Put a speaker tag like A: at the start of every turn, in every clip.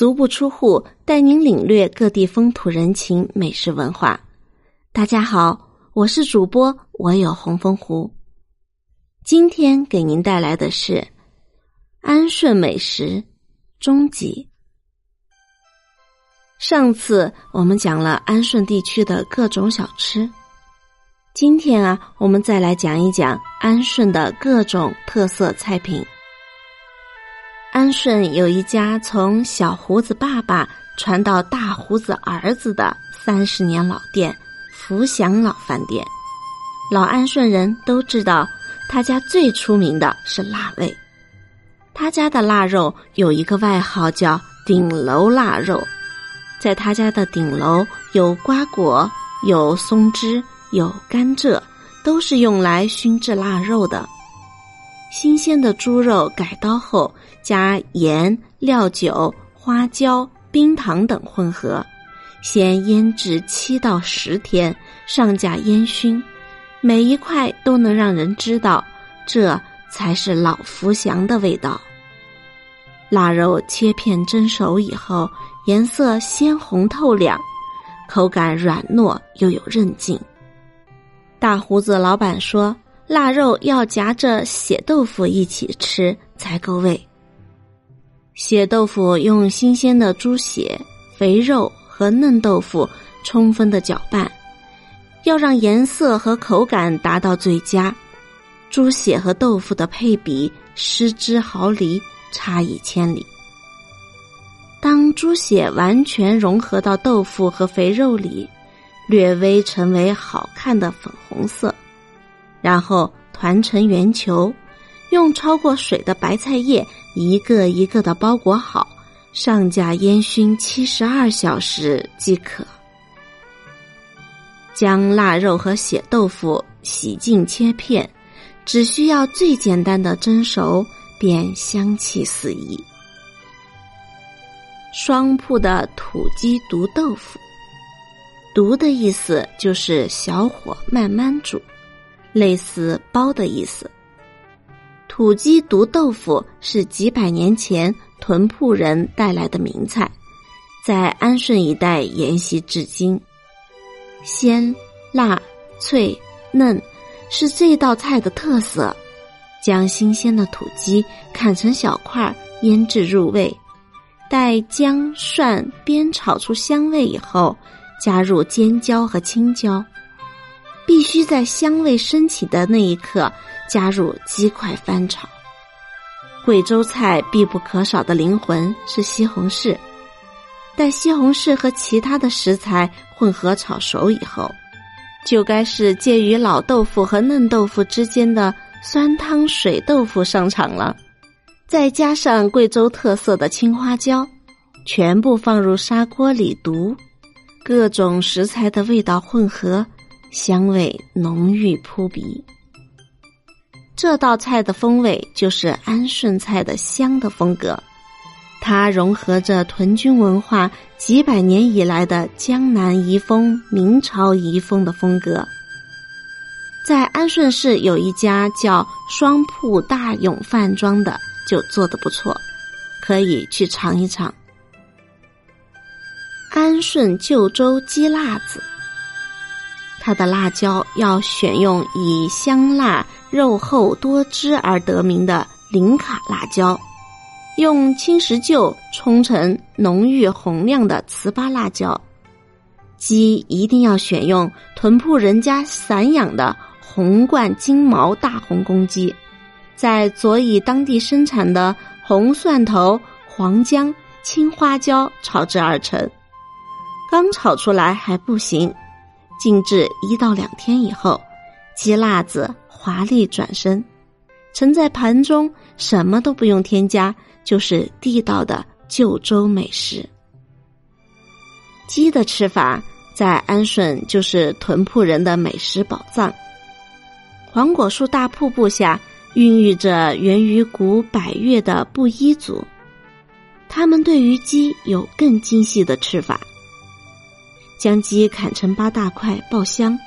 A: 足不出户，带您领略各地风土人情、美食文化。大家好，我是主播我有红枫湖。今天给您带来的是安顺美食终极。上次我们讲了安顺地区的各种小吃，今天啊，我们再来讲一讲安顺的各种特色菜品。安顺有一家从小胡子爸爸传到大胡子儿子的三十年老店——福祥老饭店。老安顺人都知道，他家最出名的是腊味。他家的腊肉有一个外号叫“顶楼腊肉”。在他家的顶楼有瓜果，有松枝，有甘蔗，都是用来熏制腊肉的。新鲜的猪肉改刀后，加盐、料酒、花椒、冰糖等混合，先腌制七到十天，上架烟熏，每一块都能让人知道，这才是老福祥的味道。腊肉切片蒸熟以后，颜色鲜红透亮，口感软糯又有韧劲。大胡子老板说。腊肉要夹着血豆腐一起吃才够味。血豆腐用新鲜的猪血、肥肉和嫩豆腐充分的搅拌，要让颜色和口感达到最佳。猪血和豆腐的配比失之毫厘，差异千里。当猪血完全融合到豆腐和肥肉里，略微成为好看的粉红色。然后团成圆球，用焯过水的白菜叶一个一个的包裹好，上架烟熏七十二小时即可。将腊肉和血豆腐洗净切片，只需要最简单的蒸熟，便香气四溢。双铺的土鸡毒豆腐，毒的意思就是小火慢慢煮。类似“包”的意思。土鸡毒豆腐是几百年前屯铺人带来的名菜，在安顺一带沿袭至今。鲜、辣、脆、嫩，是这道菜的特色。将新鲜的土鸡砍成小块，腌制入味，待姜蒜煸炒出香味以后，加入尖椒和青椒。必须在香味升起的那一刻加入鸡块翻炒。贵州菜必不可少的灵魂是西红柿，待西红柿和其他的食材混合炒熟以后，就该是介于老豆腐和嫩豆腐之间的酸汤水豆腐上场了。再加上贵州特色的青花椒，全部放入砂锅里毒，各种食材的味道混合。香味浓郁扑鼻，这道菜的风味就是安顺菜的香的风格。它融合着屯军文化几百年以来的江南遗风、明朝遗风的风格。在安顺市有一家叫双铺大永饭庄的，就做的不错，可以去尝一尝。安顺旧州鸡辣子。它的辣椒要选用以香辣、肉厚多汁而得名的林卡辣椒，用青石臼冲成浓郁红亮的糍粑辣椒。鸡一定要选用屯铺人家散养的红冠金毛大红公鸡，在佐以当地生产的红蒜头、黄姜、青花椒炒制而成。刚炒出来还不行。静置一到两天以后，鸡辣子华丽转身，盛在盘中，什么都不用添加，就是地道的旧州美食。鸡的吃法在安顺就是屯铺人的美食宝藏。黄果树大瀑布下孕育着源于古百越的布依族，他们对于鸡有更精细的吃法。将鸡砍成八大块爆香，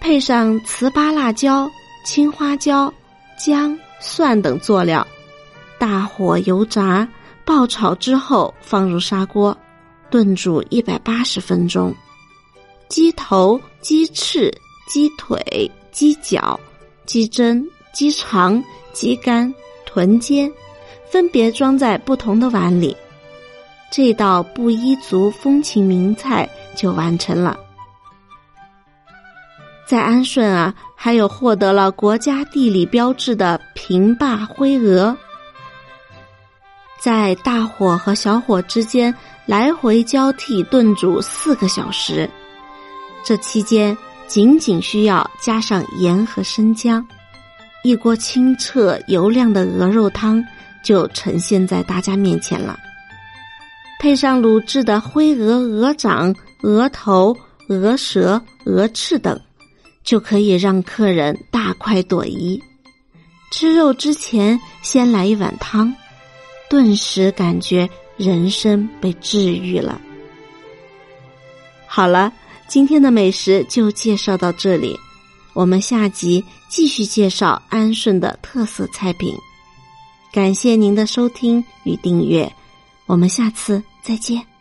A: 配上糍粑、辣椒、青花椒、姜、蒜等佐料，大火油炸，爆炒之后放入砂锅，炖煮一百八十分钟。鸡头、鸡翅、鸡腿、鸡脚、鸡胗、鸡肠、鸡肝、豚尖，分别装在不同的碗里。这道布依族风情名菜就完成了。在安顺啊，还有获得了国家地理标志的平坝灰鹅。在大火和小火之间来回交替炖煮四个小时，这期间仅仅需要加上盐和生姜，一锅清澈油亮的鹅肉汤就呈现在大家面前了。配上卤制的灰鹅鹅掌、鹅头、鹅舌、鹅翅等，就可以让客人大快朵颐。吃肉之前，先来一碗汤。顿时感觉人生被治愈了。好了，今天的美食就介绍到这里，我们下集继续介绍安顺的特色菜品。感谢您的收听与订阅，我们下次再见。